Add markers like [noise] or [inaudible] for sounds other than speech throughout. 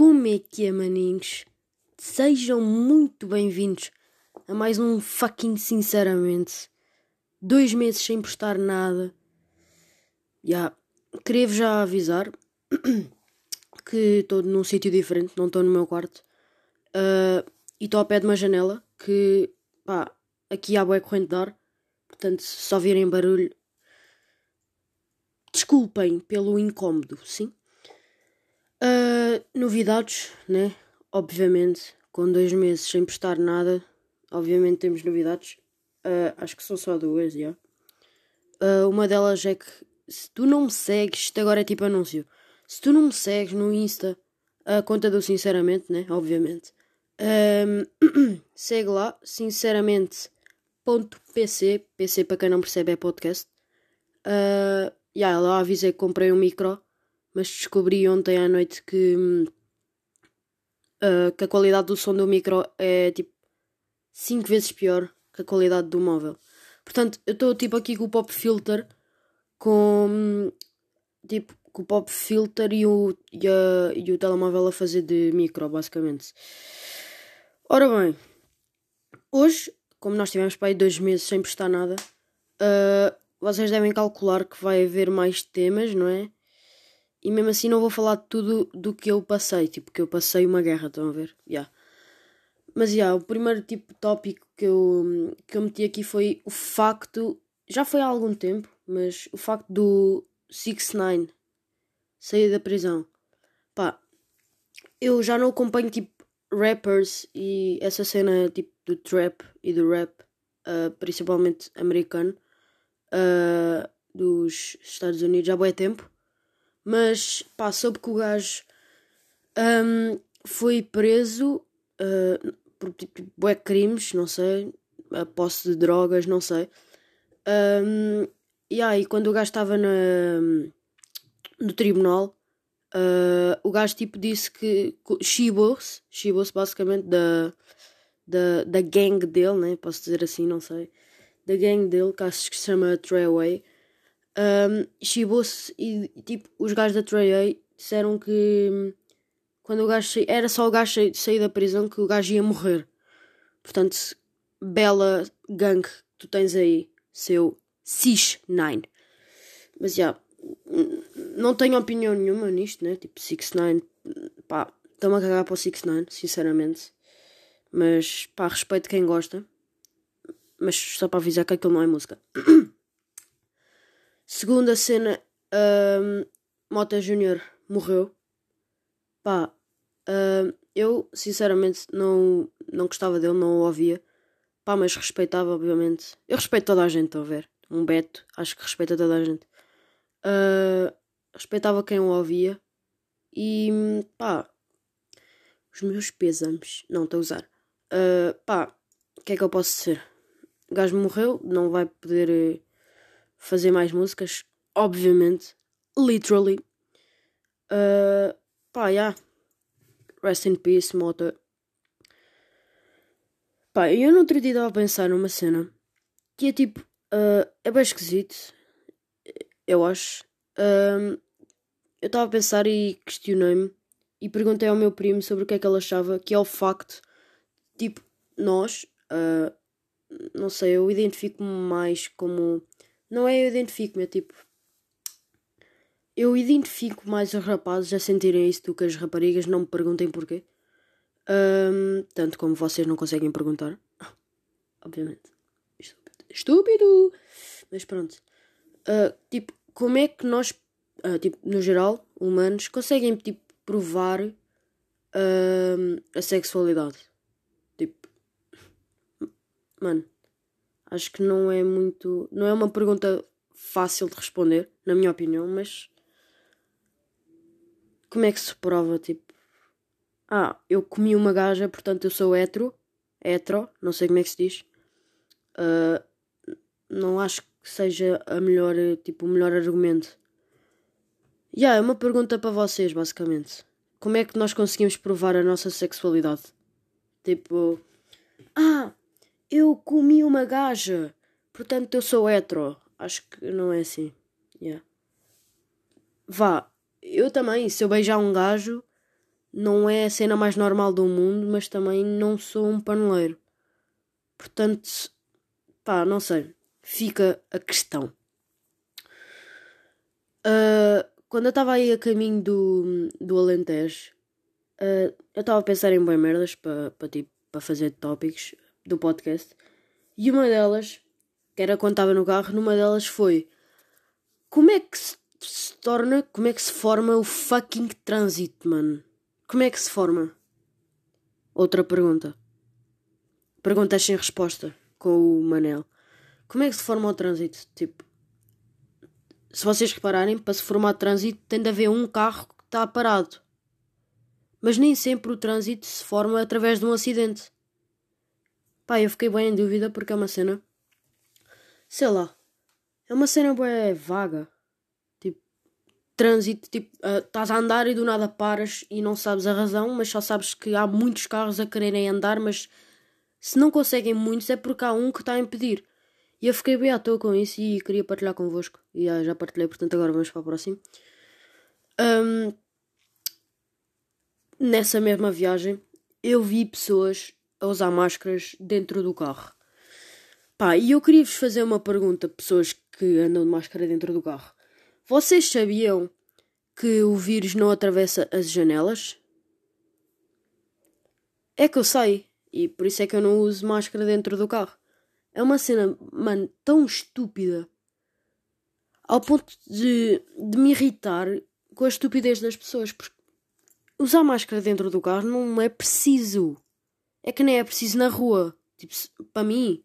Como é que é, maninhos? Sejam muito bem-vindos a mais um fucking sinceramente. Dois meses sem postar nada. Já, queria-vos já avisar [coughs] que estou num sítio diferente, não estou no meu quarto. Uh, e estou ao pé de uma janela que, pá, aqui há boa corrente de ar. Portanto, se só virem barulho, desculpem pelo incómodo, sim? Uh, novidades, né? Obviamente, com dois meses sem postar nada, obviamente temos novidades. Uh, acho que são só duas, já. Uh, uma delas é que se tu não me segues, isto agora é tipo anúncio. Se tu não me segues no Insta, a conta do Sinceramente, né? Obviamente. Um, [clears throat] segue lá, sinceramente. Ponto PC, PC para quem não percebe é podcast. Uh, yeah, lá avisei que comprei um micro mas descobri ontem à noite que, uh, que a qualidade do som do micro é tipo 5 vezes pior que a qualidade do móvel. Portanto, eu estou tipo aqui com o pop filter com tipo com o pop filter e o, e, a, e o telemóvel a fazer de micro, basicamente. Ora bem, hoje, como nós tivemos para aí dois meses sem prestar nada, uh, vocês devem calcular que vai haver mais temas, não é? E mesmo assim não vou falar de tudo do que eu passei, tipo, que eu passei uma guerra, estão a ver? Yeah. Mas yeah, o primeiro tipo tópico que eu, que eu meti aqui foi o facto, já foi há algum tempo, mas o facto do 6 9 sair da prisão. Pá, eu já não acompanho tipo rappers e essa cena tipo do trap e do rap, uh, principalmente americano, uh, dos Estados Unidos, já há bem tempo. Mas pá, soube que o gajo um, foi preso uh, por tipo bué crimes, não sei, a posse de drogas, não sei. Um, e aí, quando o gajo estava no tribunal, uh, o gajo tipo disse que chibou-se, chibou-se basicamente da, da, da gang dele, né? Posso dizer assim, não sei. Da gang dele, que acho que se chama Treyway um, chibou-se e tipo, os gajos da Trey disseram que quando o gajo saí, era só o gajo sair, sair da prisão que o gajo ia morrer. Portanto, bela gangue que tu tens aí, seu Cis 9. Mas já, yeah, não tenho opinião nenhuma nisto, né? Tipo, 6 9 pá, estão a cagar para o 6 9 sinceramente. Mas pá, respeito quem gosta. Mas só para avisar que aquilo não é música. [clears throat] Segunda cena, um, Mota Júnior morreu. Pá, um, eu sinceramente não, não gostava dele, não o ouvia. Pá, mas respeitava, obviamente. Eu respeito toda a gente, estão a ver? Um Beto, acho que respeita toda a gente. Uh, respeitava quem o ouvia. E pá, os meus pêsames. Não, estou a usar. Uh, pá, o que é que eu posso dizer? O gajo morreu, não vai poder eh, fazer mais músicas, obviamente, literally. Uh, pá, yeah. Rest in peace, Mota. Pá, eu no outro dia estava a pensar numa cena que é tipo, uh, é bem esquisito, eu acho. Uh, eu estava a pensar e questionei-me e perguntei ao meu primo sobre o que é que ele achava, que é o facto, tipo, nós, uh, não sei, eu identifico-me mais como não é eu identifico-me, é tipo. Eu identifico mais os rapazes a sentirem isso do que as raparigas, não me perguntem porquê. Um, tanto como vocês não conseguem perguntar. [laughs] Obviamente. Estúpido. Estúpido! Mas pronto. Uh, tipo, como é que nós, uh, tipo, no geral, humanos, conseguem, tipo, provar uh, a sexualidade? Tipo. [laughs] Mano. Acho que não é muito. Não é uma pergunta fácil de responder, na minha opinião, mas. Como é que se prova? Tipo. Ah, eu comi uma gaja, portanto eu sou hetero. Hetero, não sei como é que se diz. Uh, não acho que seja a melhor, tipo, o melhor argumento. Yeah, é uma pergunta para vocês, basicamente. Como é que nós conseguimos provar a nossa sexualidade? Tipo. Ah, eu comi uma gaja, portanto eu sou hetero. Acho que não é assim. Yeah. Vá, eu também, se eu beijar um gajo, não é a cena mais normal do mundo, mas também não sou um paneleiro. Portanto, pá, não sei. Fica a questão. Uh, quando eu estava aí a caminho do, do Alentejo, uh, eu estava a pensar em bem merdas para pa, tipo, pa fazer tópicos do podcast. E uma delas, que era quando estava no carro, numa delas foi como é que se, se torna, como é que se forma o fucking trânsito, mano? Como é que se forma? Outra pergunta. Perguntas sem resposta com o Manel. Como é que se forma o trânsito? Tipo, se vocês repararem, para se formar trânsito tem de haver um carro que está parado. Mas nem sempre o trânsito se forma através de um acidente. Pá, eu fiquei bem em dúvida porque é uma cena. Sei lá. É uma cena bem vaga. Tipo, trânsito, tipo, uh, estás a andar e do nada paras e não sabes a razão, mas só sabes que há muitos carros a quererem andar, mas se não conseguem muitos é porque há um que está a impedir. E eu fiquei bem à toa com isso e queria partilhar convosco. E já, já partilhei, portanto agora vamos para o próximo. Um, nessa mesma viagem, eu vi pessoas a usar máscaras dentro do carro. Pá, e eu queria vos fazer uma pergunta, pessoas que andam de máscara dentro do carro. Vocês sabiam que o vírus não atravessa as janelas? É que eu sei, e por isso é que eu não uso máscara dentro do carro. É uma cena, mano, tão estúpida. Ao ponto de, de me irritar com a estupidez das pessoas. Porque usar máscara dentro do carro não é preciso. É que nem é preciso na rua. Tipo, para mim,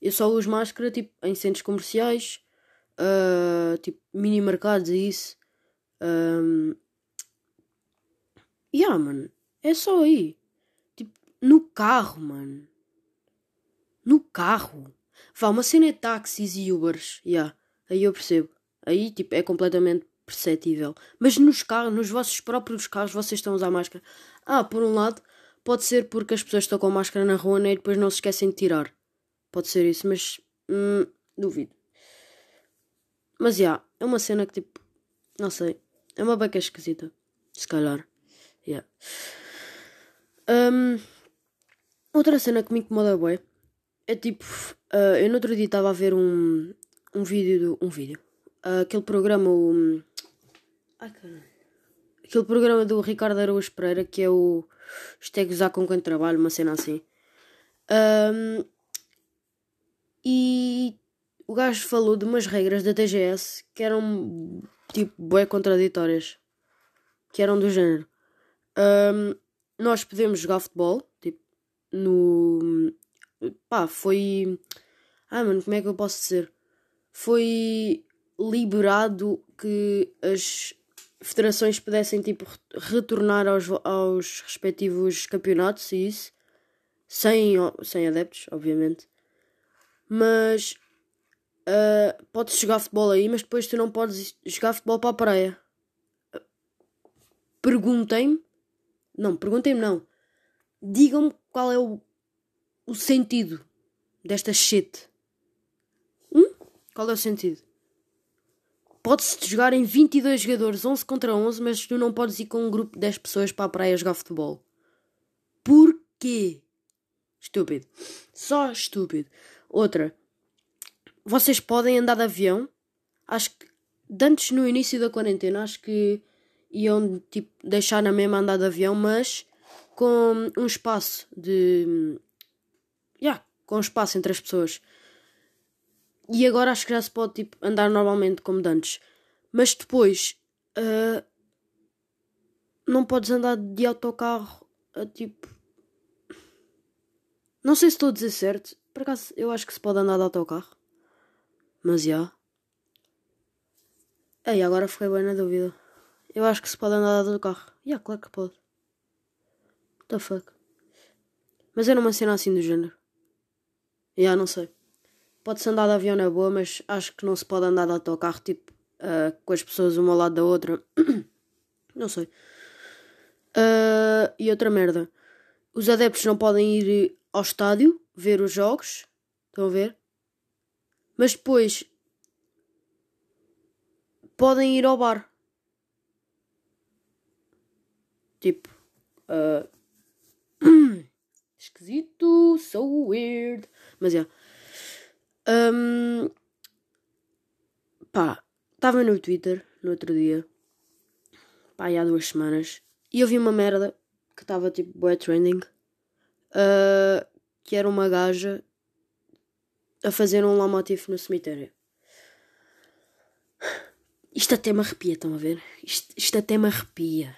eu só uso máscara tipo, em centros comerciais, uh, tipo, mini mercados e isso. Um, yeah, mano. É só aí. Tipo, no carro, mano. No carro. Vá, uma cena é táxis e Ubers. Yeah, aí eu percebo. Aí, tipo, é completamente perceptível. Mas nos carros, nos vossos próprios carros, vocês estão a usar máscara. Ah, por um lado, pode ser porque as pessoas estão com máscara na rua né, e depois não se esquecem de tirar. Pode ser isso, mas hum, duvido. Mas já, yeah, é uma cena que tipo, não sei, é uma beca esquisita. Se calhar. Yeah. Um, outra cena que me incomoda bem é tipo, uh, eu no outro dia estava a ver um, um vídeo do. Um vídeo. Uh, aquele programa, o. Ai caralho. Aquele programa do Ricardo Araújo Pereira que é o. Isto é com quem trabalho, uma cena assim. Um, e o gajo falou de umas regras da TGS que eram tipo bem contraditórias. Que eram do género. Um, nós podemos jogar futebol, tipo, no, pá, foi. Ah, mano, como é que eu posso dizer? Foi liberado que as federações pudessem, tipo, retornar aos, aos respectivos campeonatos e isso. Sem, sem adeptos, obviamente. Mas. Uh, podes jogar futebol aí, mas depois tu não podes jogar futebol para a praia. Perguntem-me. Não, perguntem-me não. Digam-me qual é o o sentido desta shit? Hum? Qual é o sentido? Pode-se jogar em 22 jogadores, 11 contra 11, mas tu não podes ir com um grupo de 10 pessoas para a praia jogar futebol. Porquê? Estúpido. Só estúpido. Outra. Vocês podem andar de avião. Acho que antes no início da quarentena acho que iam tipo deixar na mesma andar de avião, mas com um espaço de yeah, com espaço entre as pessoas. E agora acho que já se pode tipo, andar normalmente como antes. Mas depois uh, não podes andar de autocarro a tipo. Não sei se estou a dizer certo. Por acaso eu acho que se pode andar de autocarro. Mas já. Yeah. Ei, agora fiquei bem na dúvida. Eu acho que se pode andar de autocarro. Já, yeah, claro que pode. What the fuck? Mas era uma cena assim do género. Já, não sei. Pode-se andar de avião na boa, mas acho que não se pode andar de autocarro, tipo, uh, com as pessoas uma ao lado da outra. [coughs] não sei. Uh, e outra merda. Os adeptos não podem ir ao estádio ver os jogos. Estão a ver? Mas depois podem ir ao bar. Tipo, Uh, [coughs] esquisito, so weird. Mas é. Yeah. Um, pá, estava no Twitter no outro dia. Pá, há duas semanas. E eu vi uma merda que estava tipo boa trending. Uh, que era uma gaja a fazer um lamotif no cemitério. Isto até me arrepia, estão a ver? Isto, isto até me arrepia.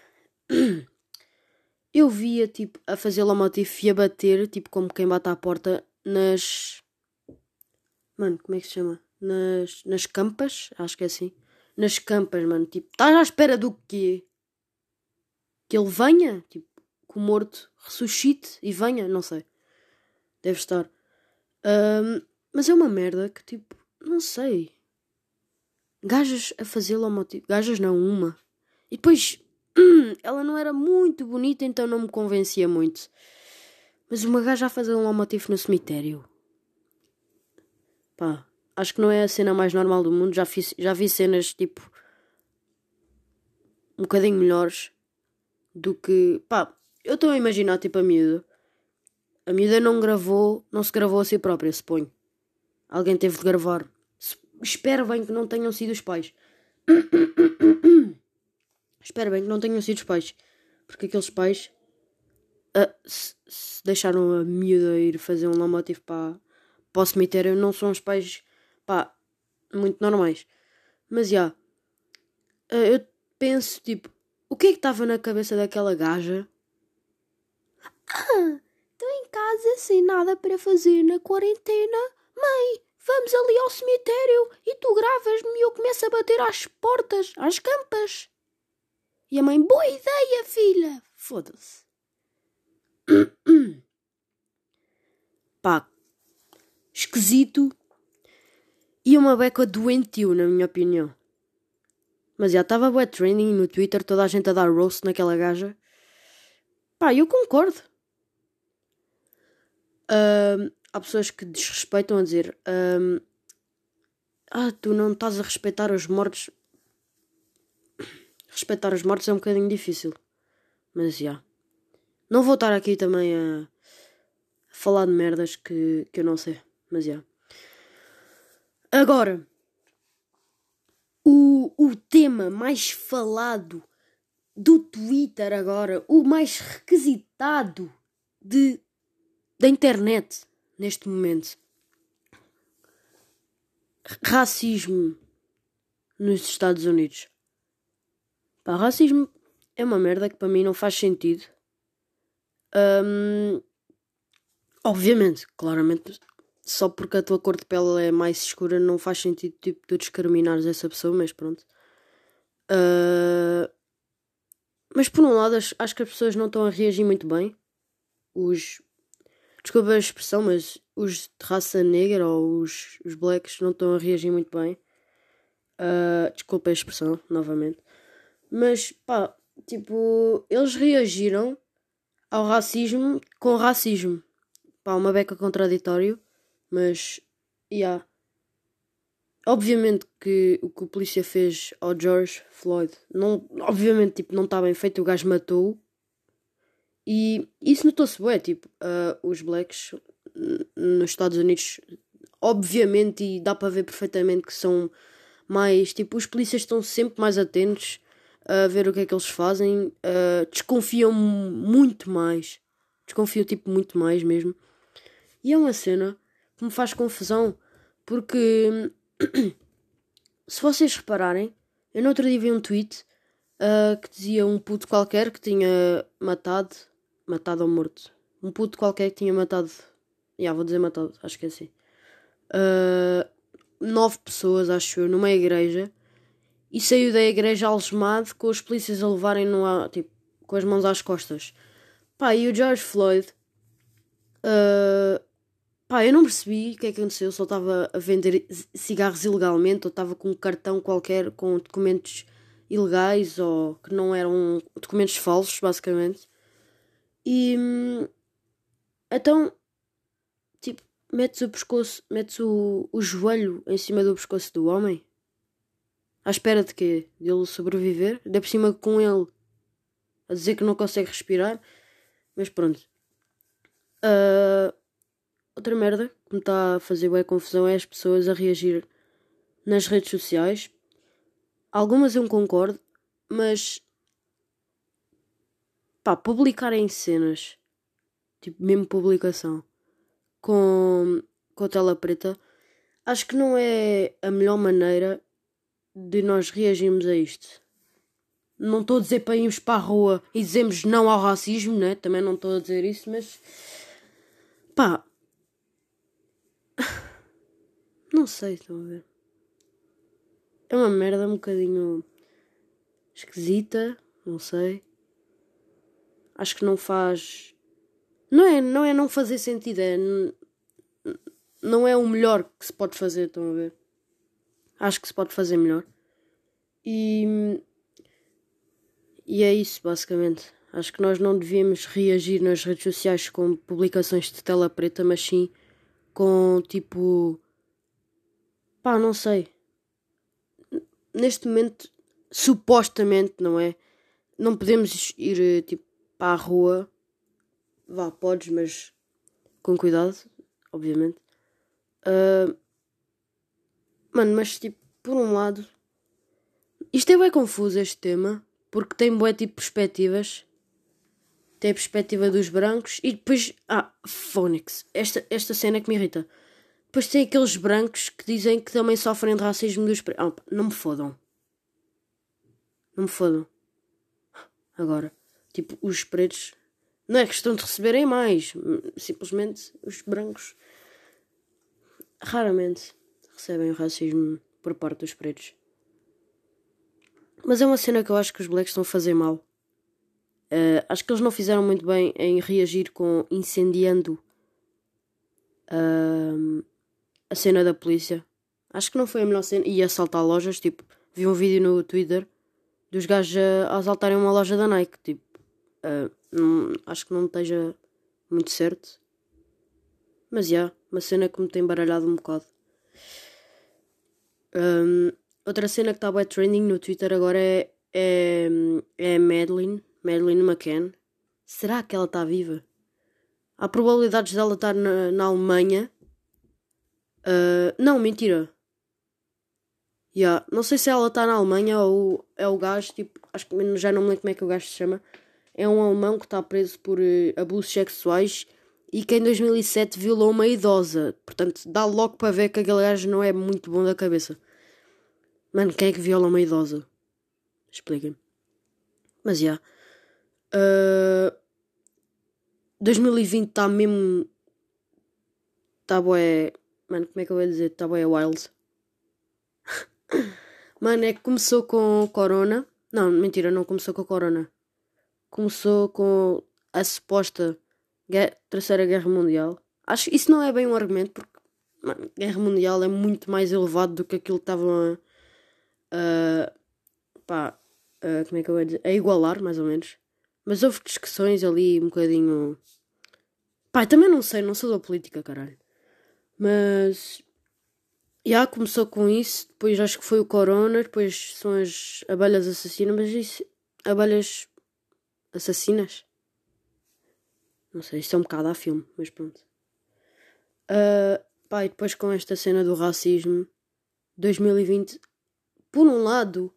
Eu via, tipo, a fazer lamotif e a bater, tipo, como quem bate à porta nas. Mano, como é que se chama? Nas, nas campas, acho que é assim. Nas campas, mano. Tipo, estás à espera do quê? Que ele venha? Tipo, que o morto ressuscite e venha? Não sei. Deve estar. Um, mas é uma merda que, tipo, não sei. Gajas a fazer lomotivo. Gajas não, uma. E depois, [clears throat] ela não era muito bonita, então não me convencia muito. Mas uma gaja a fazer um lomotivo no cemitério. Pá, acho que não é a cena mais normal do mundo. Já, fiz, já vi cenas, tipo, um bocadinho melhores do que. Pá, eu estou a imaginar, tipo, a miúda. A miúda não gravou, não se gravou a si própria, suponho. Alguém teve de gravar. Espero bem que não tenham sido os pais. [coughs] Espero bem que não tenham sido os pais. Porque aqueles pais uh, se, se, deixaram a miúda ir fazer um lamotivo para, para o cemitério não são os pais pá, muito normais. Mas já. Yeah, eu penso tipo, o que é que estava na cabeça daquela gaja? Ah, estou em casa sem nada para fazer na quarentena. Mãe, vamos ali ao cemitério e tu gravas-me e eu começo a bater às portas, às campas. E a mãe, boa ideia, filha! Foda-se. [coughs] Pá, esquisito e uma beca doentio, na minha opinião. Mas já estava bué trending no Twitter, toda a gente a dar roast naquela gaja. Pá, eu concordo. Uh, há pessoas que desrespeitam a dizer: um, Ah, tu não estás a respeitar os mortos. [clears throat] Respeitar os mortos é um bocadinho difícil. Mas já. Yeah. Não vou estar aqui também a, falar de merdas que, que eu não sei. Mas já. Yeah. Agora. O, o tema mais falado do Twitter agora, o mais requisitado de, da internet neste momento. Racismo nos Estados Unidos. Pá, racismo é uma merda que para mim não faz sentido. Um, obviamente, claramente, só porque a tua cor de pele é mais escura não faz sentido tipo, tu discriminares essa pessoa, mas pronto. Uh, mas por um lado acho que as pessoas não estão a reagir muito bem. Os desculpa a expressão, mas os de raça negra ou os, os blacks não estão a reagir muito bem. Uh, desculpa a expressão, novamente. Mas, pá, tipo, eles reagiram ao racismo com racismo. Pá, uma beca contraditório, mas, yeah. Obviamente que o que o polícia fez ao George Floyd, não, obviamente, tipo, não está bem feito, o gajo matou e isso notou-se bem, tipo, uh, os blacks nos Estados Unidos, obviamente, e dá para ver perfeitamente que são mais, tipo, os polícias estão sempre mais atentos a ver o que é que eles fazem, uh, desconfiam muito mais, desconfiam, tipo, muito mais mesmo. E é uma cena que me faz confusão, porque [clears throat] se vocês repararem, eu no outro dia vi um tweet uh, que dizia um puto qualquer que tinha matado matado ou morto. Um puto qualquer que tinha matado. Já, yeah, vou dizer matado, acho que é assim. Uh, nove pessoas, acho eu, numa igreja. E saiu da igreja algemado com os polícias a levarem no tipo, com as mãos às costas. Pá, e o George Floyd. Uh, pá, eu não percebi o que é que aconteceu. Só estava a vender cigarros ilegalmente ou estava com um cartão qualquer com documentos ilegais ou que não eram documentos falsos, basicamente. E então, tipo, metes o pescoço, metes o, o joelho em cima do pescoço do homem à espera de quê? De ele sobreviver? Ainda por cima com ele a dizer que não consegue respirar. Mas pronto. Uh, outra merda que me está a fazer bem confusão é as pessoas a reagir nas redes sociais. Algumas eu concordo, mas pá, publicarem cenas, tipo mesmo publicação, com, com tela preta, acho que não é a melhor maneira de nós reagirmos a isto. Não estou a dizer para irmos para a rua e dizemos não ao racismo, né? Também não estou a dizer isso, mas pá, não sei, estão a ver. É uma merda um bocadinho esquisita, não sei. Acho que não faz. Não é não, é não fazer sentido, é. Não é o melhor que se pode fazer, estão a ver? Acho que se pode fazer melhor. E. E é isso, basicamente. Acho que nós não devíamos reagir nas redes sociais com publicações de tela preta, mas sim com tipo. Pá, não sei. Neste momento, supostamente, não é? Não podemos ir tipo para a rua. Vá, podes, mas com cuidado, obviamente. Uh, mano, mas tipo, por um lado, isto é bem confuso este tema, porque tem bué tipo perspectivas. Tem a perspectiva dos brancos e depois. Ah, Phonics. Esta, esta cena que me irrita. Depois tem aqueles brancos que dizem que também sofrem de racismo dos pretos. Ah, não me fodam. Não me fodam. Agora. Tipo, os pretos não é questão de receberem mais, simplesmente os brancos raramente recebem o racismo por parte dos pretos. Mas é uma cena que eu acho que os blacks estão a fazer mal. Uh, acho que eles não fizeram muito bem em reagir com incendiando uh, a cena da polícia. Acho que não foi a melhor cena. E assaltar lojas, tipo, vi um vídeo no Twitter dos gajos a assaltarem uma loja da Nike, tipo. Uh, não, acho que não esteja muito certo. Mas já, yeah, uma cena que me tem baralhado um bocado. Um, outra cena que está bem trending no Twitter agora é, é, é Madeline, Madeline McCann. Será que ela está viva? Há probabilidades dela estar na, na Alemanha. Uh, não, mentira. Yeah. Não sei se ela está na Alemanha ou é o gajo, tipo, acho que já não me lembro como é que o gajo se chama é um alemão que está preso por uh, abusos sexuais e que em 2007 violou uma idosa. Portanto, dá logo para ver que aquele gajo não é muito bom da cabeça. Mano, quem é que viola uma idosa? Expliquem. Mas já. Yeah. Uh, 2020 está mesmo. Está boé. Mano, como é que eu vou dizer? Está boé wild. [laughs] Mano, é que começou com Corona. Não, mentira, não começou com Corona começou com a suposta guerra, Terceira Guerra Mundial. Acho que isso não é bem um argumento, porque mano, Guerra Mundial é muito mais elevado do que aquilo que estavam a. pá, a, como é que eu vou dizer? A igualar, mais ou menos. Mas houve discussões ali um bocadinho. Pá, também não sei, não sou da política, caralho. Mas. Já começou com isso, depois acho que foi o Corona, depois são as abelhas assassinas, mas isso. Abelhas assassinas. Não sei, isto é um bocado a filme, mas pronto. Uh, pá, e depois com esta cena do racismo, 2020, por um lado,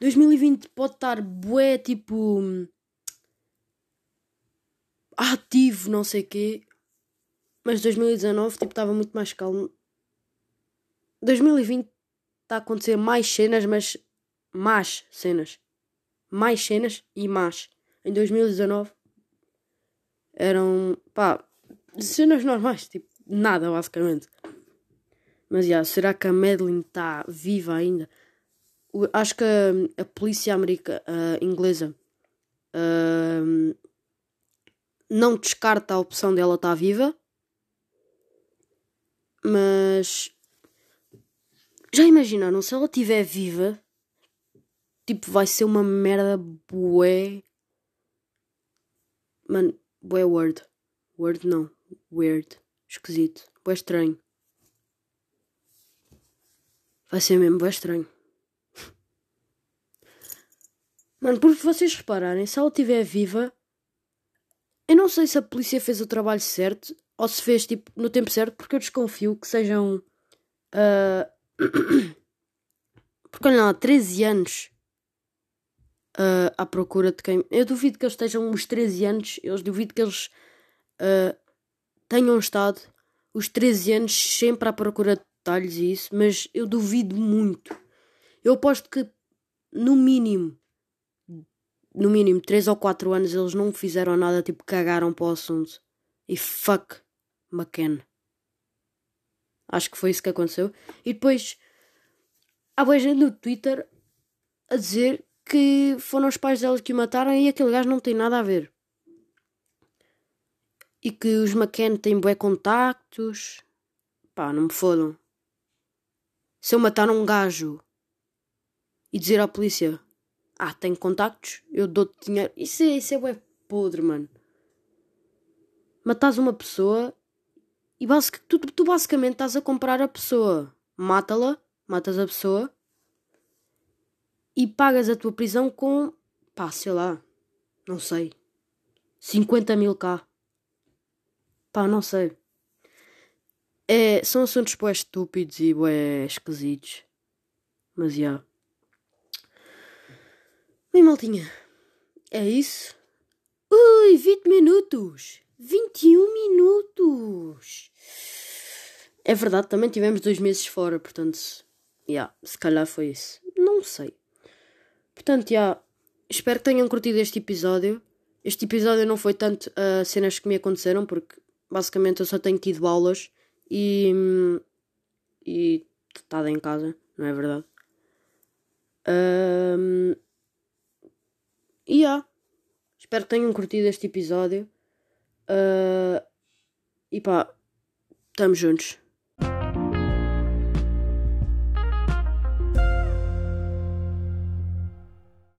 2020 pode estar bué, tipo, ativo, não sei quê, mas 2019, tipo, estava muito mais calmo. 2020 está a acontecer mais cenas, mas más cenas. Mais cenas e más em 2019 eram pá, cenas normais, tipo, nada basicamente. Mas já, será que a Madeline está viva ainda? Acho que a, a polícia americana, a inglesa, uh, não descarta a opção dela estar viva, mas já imaginaram se ela estiver viva, tipo, vai ser uma merda bué Mano, bué word. Word não. Weird. Esquisito. Bué estranho. Vai ser mesmo bué estranho. [laughs] Mano, porque vocês repararem, se ela estiver viva, Eu não sei se a polícia fez o trabalho certo ou se fez tipo no tempo certo, porque eu desconfio que sejam. Uh... [coughs] porque olha lá, 13 anos uh, à procura de quem. Eu duvido que eles estejam uns 13 anos, eu duvido que eles uh, tenham estado os 13 anos sempre à procura de detalhes e isso, mas eu duvido muito. Eu aposto que no mínimo no mínimo 3 ou 4 anos eles não fizeram nada, tipo, cagaram para o assunto. E fuck McCann. Acho que foi isso que aconteceu. E depois há boa gente no Twitter a dizer que foram os pais delas que o mataram e aquele gajo não tem nada a ver. E que os McCann têm bué contactos. Pá, não me fodam. Se eu matar um gajo e dizer à polícia ah, tenho contactos, eu dou-te dinheiro. Isso é, isso é bué podre, mano. Matas uma pessoa e basic, tu, tu basicamente estás a comprar a pessoa. Mata-la, matas a pessoa e pagas a tua prisão com, pá, sei lá, não sei, 50 mil cá. Pá, não sei. É, são assuntos bué estúpidos e bué esquisitos. Mas já. Yeah. Bem, maltinha, é isso. Ui, 20 minutos! 21 minutos! É verdade, também tivemos dois meses fora, portanto, yeah, se calhar foi isso. Não sei. Portanto, yeah, espero que tenham curtido este episódio. Este episódio não foi tanto uh, cenas que me aconteceram, porque basicamente eu só tenho tido aulas e. e. estado em casa, não é verdade? Um, e yeah. Espero que tenham curtido este episódio. Uh, e pá, estamos juntos.